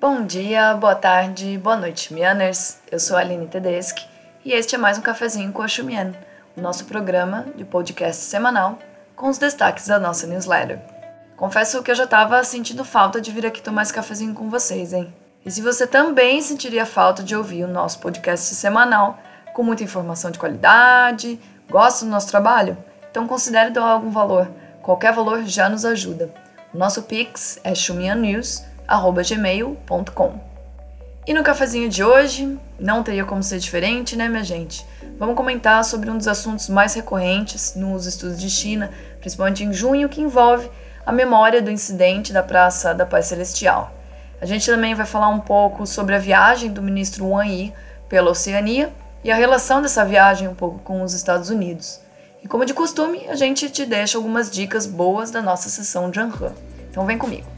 Bom dia, boa tarde, boa noite, Mianers. Eu sou a Aline Tedeschi e este é mais um cafezinho com a Xumian, o nosso programa de podcast semanal com os destaques da nossa newsletter. Confesso que eu já estava sentindo falta de vir aqui tomar esse cafezinho com vocês, hein? E se você também sentiria falta de ouvir o nosso podcast semanal com muita informação de qualidade, gosta do nosso trabalho, então considere doar algum valor. Qualquer valor já nos ajuda. O nosso Pix é chumiannews.com gmail.com. E no cafezinho de hoje, não teria como ser diferente, né, minha gente? Vamos comentar sobre um dos assuntos mais recorrentes nos estudos de China, principalmente em junho, que envolve a memória do incidente da Praça da Paz Celestial. A gente também vai falar um pouco sobre a viagem do ministro Wang Yi pela Oceania e a relação dessa viagem um pouco com os Estados Unidos. E como de costume, a gente te deixa algumas dicas boas da nossa sessão de Anhan. Então vem comigo.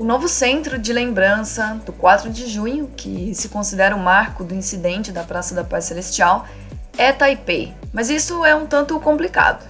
O novo centro de lembrança do 4 de junho, que se considera o marco do incidente da Praça da Paz Celestial, é Taipei. Mas isso é um tanto complicado.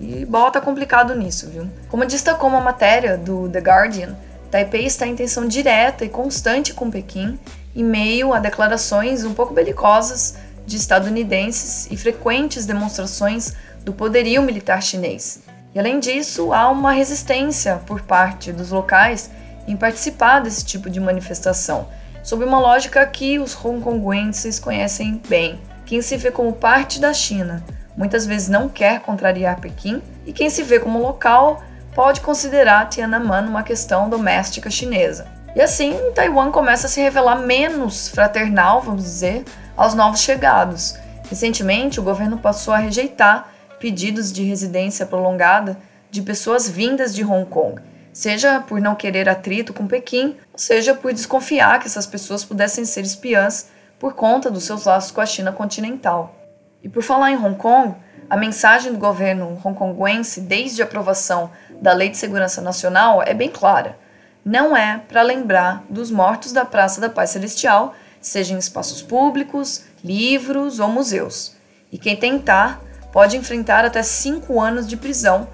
E bota complicado nisso, viu? Como destacou uma matéria do The Guardian, Taipei está em tensão direta e constante com Pequim, em meio a declarações um pouco belicosas de estadunidenses e frequentes demonstrações do poderio militar chinês. E além disso, há uma resistência por parte dos locais em participar desse tipo de manifestação, sob uma lógica que os hongkonguenses conhecem bem. Quem se vê como parte da China muitas vezes não quer contrariar Pequim, e quem se vê como local pode considerar Tiananmen uma questão doméstica chinesa. E assim, Taiwan começa a se revelar menos fraternal, vamos dizer, aos novos chegados. Recentemente, o governo passou a rejeitar pedidos de residência prolongada de pessoas vindas de Hong Kong seja por não querer atrito com Pequim, seja por desconfiar que essas pessoas pudessem ser espiãs por conta dos seus laços com a China continental. E por falar em Hong Kong, a mensagem do governo hongkonguense desde a aprovação da Lei de Segurança Nacional é bem clara. Não é para lembrar dos mortos da Praça da Paz Celestial, seja em espaços públicos, livros ou museus. E quem tentar pode enfrentar até cinco anos de prisão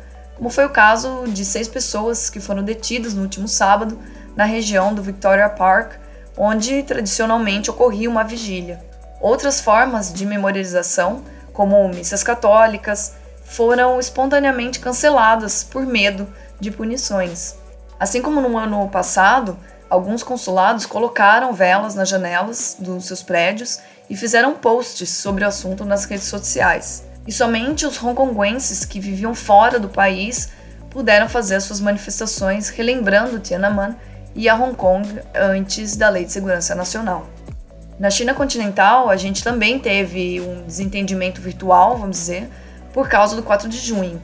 como foi o caso de seis pessoas que foram detidas no último sábado na região do Victoria Park, onde tradicionalmente ocorria uma vigília. Outras formas de memorialização, como missas católicas, foram espontaneamente canceladas por medo de punições. Assim como no ano passado, alguns consulados colocaram velas nas janelas dos seus prédios e fizeram posts sobre o assunto nas redes sociais e somente os hongkonguenses que viviam fora do país puderam fazer suas manifestações relembrando Tiananmen e a Hong Kong antes da Lei de Segurança Nacional. Na China continental, a gente também teve um desentendimento virtual, vamos dizer, por causa do 4 de junho.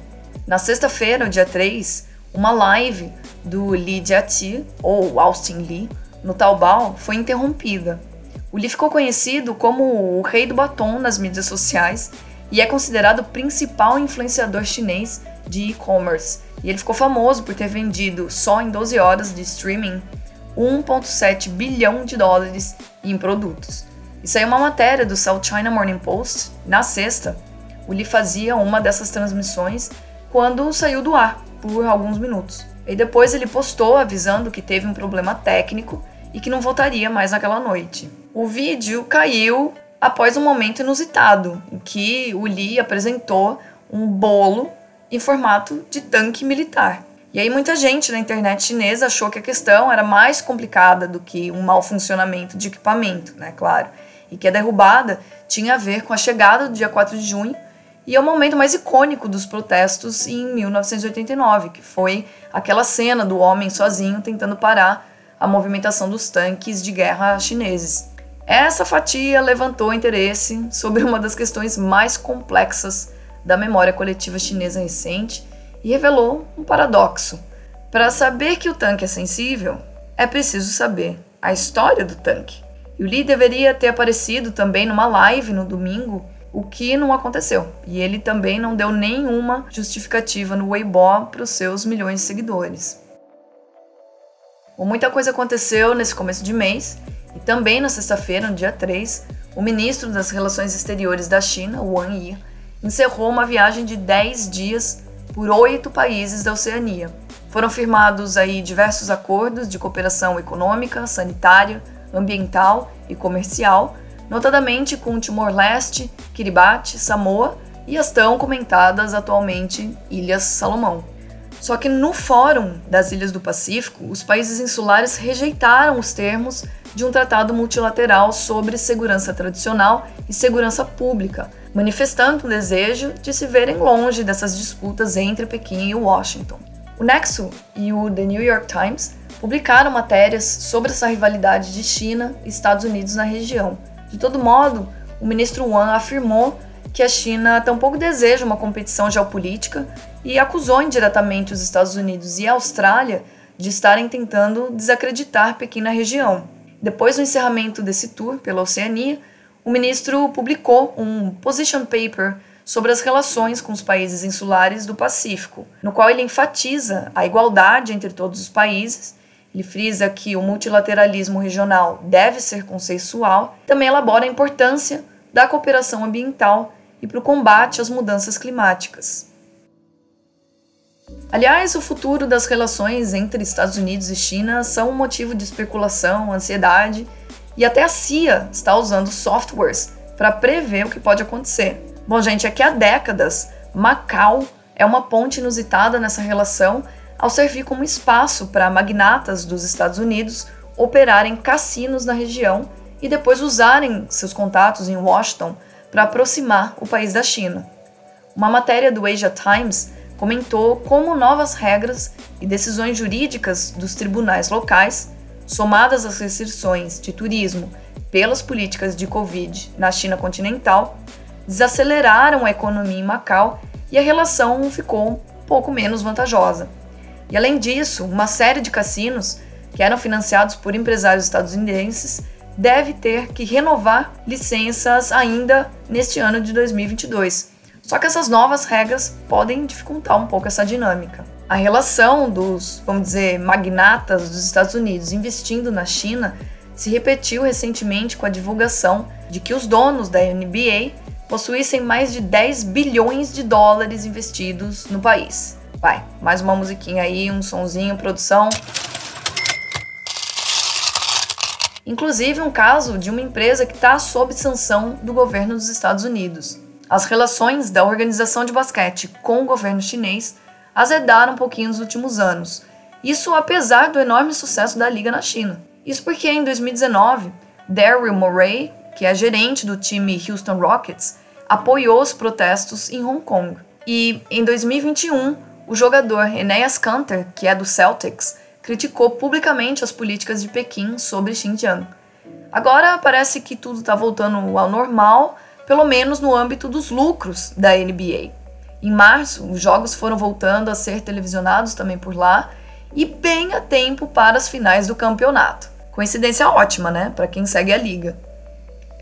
Na sexta-feira, dia 3, uma live do Li Jiaqi, ou Austin Li, no Taobao, foi interrompida. O Li ficou conhecido como o rei do batom nas mídias sociais e é considerado o principal influenciador chinês de e-commerce. E ele ficou famoso por ter vendido só em 12 horas de streaming 1,7 bilhão de dólares em produtos. Isso aí é uma matéria do South China Morning Post. Na sexta, o Lee fazia uma dessas transmissões quando saiu do ar por alguns minutos. E depois ele postou avisando que teve um problema técnico e que não voltaria mais naquela noite. O vídeo caiu após um momento inusitado, em que o Lee apresentou um bolo em formato de tanque militar. E aí muita gente na internet chinesa achou que a questão era mais complicada do que um mau funcionamento de equipamento, né, claro, e que a derrubada tinha a ver com a chegada do dia 4 de junho e é o momento mais icônico dos protestos em 1989, que foi aquela cena do homem sozinho tentando parar a movimentação dos tanques de guerra chineses. Essa fatia levantou interesse sobre uma das questões mais complexas da memória coletiva chinesa recente e revelou um paradoxo. Para saber que o tanque é sensível, é preciso saber a história do tanque. E o Lee deveria ter aparecido também numa live no domingo, o que não aconteceu. E ele também não deu nenhuma justificativa no Weibo para os seus milhões de seguidores. Bom, muita coisa aconteceu nesse começo de mês e também na sexta-feira, no dia 3, o ministro das Relações Exteriores da China, Wang Yi, encerrou uma viagem de 10 dias por oito países da Oceania. Foram firmados aí diversos acordos de cooperação econômica, sanitária, ambiental e comercial, notadamente com Timor-Leste, Kiribati, Samoa e as tão comentadas atualmente Ilhas Salomão. Só que no Fórum das Ilhas do Pacífico, os países insulares rejeitaram os termos de um tratado multilateral sobre segurança tradicional e segurança pública, manifestando o desejo de se verem longe dessas disputas entre Pequim e Washington. O Nexo e o The New York Times publicaram matérias sobre essa rivalidade de China e Estados Unidos na região. De todo modo, o ministro Wang afirmou que a China tampouco deseja uma competição geopolítica e acusou indiretamente os Estados Unidos e a Austrália de estarem tentando desacreditar Pequim na região. Depois do encerramento desse tour pela Oceania, o ministro publicou um position paper sobre as relações com os países insulares do Pacífico, no qual ele enfatiza a igualdade entre todos os países. Ele frisa que o multilateralismo regional deve ser consensual, também elabora a importância da cooperação ambiental e para o combate às mudanças climáticas. Aliás, o futuro das relações entre Estados Unidos e China são um motivo de especulação, ansiedade, e até a CIA está usando softwares para prever o que pode acontecer. Bom, gente, é que há décadas Macau é uma ponte inusitada nessa relação ao servir como espaço para magnatas dos Estados Unidos operarem cassinos na região e depois usarem seus contatos em Washington para aproximar o país da China. Uma matéria do Asia Times comentou como novas regras e decisões jurídicas dos tribunais locais, somadas às restrições de turismo pelas políticas de Covid na China continental, desaceleraram a economia em Macau e a relação ficou um pouco menos vantajosa. E além disso, uma série de cassinos que eram financiados por empresários estadunidenses deve ter que renovar licenças ainda neste ano de 2022. Só que essas novas regras podem dificultar um pouco essa dinâmica. A relação dos, vamos dizer, magnatas dos Estados Unidos investindo na China se repetiu recentemente com a divulgação de que os donos da NBA possuíssem mais de 10 bilhões de dólares investidos no país. Vai, mais uma musiquinha aí, um sonzinho, produção. inclusive um caso de uma empresa que está sob sanção do governo dos Estados Unidos. As relações da organização de basquete com o governo chinês azedaram um pouquinho nos últimos anos. Isso apesar do enorme sucesso da liga na China. Isso porque em 2019, Daryl Morey, que é gerente do time Houston Rockets, apoiou os protestos em Hong Kong. E em 2021, o jogador Enéas Kanter, que é do Celtics, criticou publicamente as políticas de Pequim sobre Xinjiang. Agora parece que tudo está voltando ao normal, pelo menos no âmbito dos lucros da NBA. Em março, os jogos foram voltando a ser televisionados também por lá e bem a tempo para as finais do campeonato. Coincidência ótima, né, para quem segue a liga.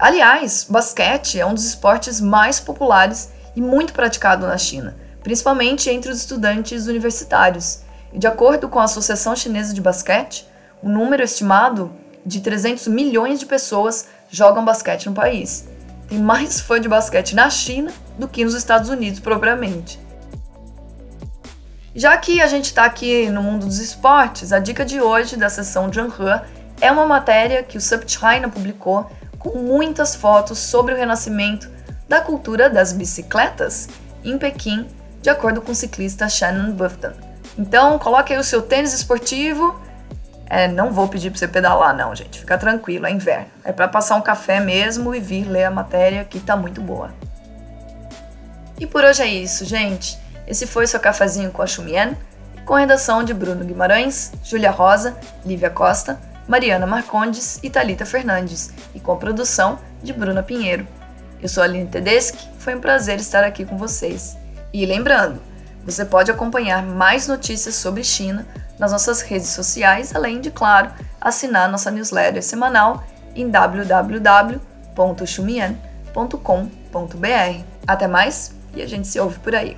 Aliás, basquete é um dos esportes mais populares e muito praticado na China, principalmente entre os estudantes universitários. E de acordo com a Associação Chinesa de Basquete, o número estimado de 300 milhões de pessoas jogam basquete no país. Tem mais fã de basquete na China do que nos Estados Unidos propriamente. Já que a gente está aqui no mundo dos esportes, a dica de hoje da sessão Zhenghe é uma matéria que o SupChina publicou com muitas fotos sobre o renascimento da cultura das bicicletas em Pequim, de acordo com o ciclista Shannon Bufton. Então, coloque aí o seu tênis esportivo. É, não vou pedir para você pedalar, não, gente. Fica tranquilo, é inverno. É para passar um café mesmo e vir ler a matéria que tá muito boa. E por hoje é isso, gente. Esse foi seu cafezinho com a Chumien, com redação de Bruno Guimarães, Júlia Rosa, Lívia Costa, Mariana Marcondes e Talita Fernandes, e com a produção de Bruna Pinheiro. Eu sou a Aline Tedeschi, foi um prazer estar aqui com vocês. E lembrando, você pode acompanhar mais notícias sobre China nas nossas redes sociais, além de, claro, assinar nossa newsletter semanal em www.xumian.com.br. Até mais e a gente se ouve por aí.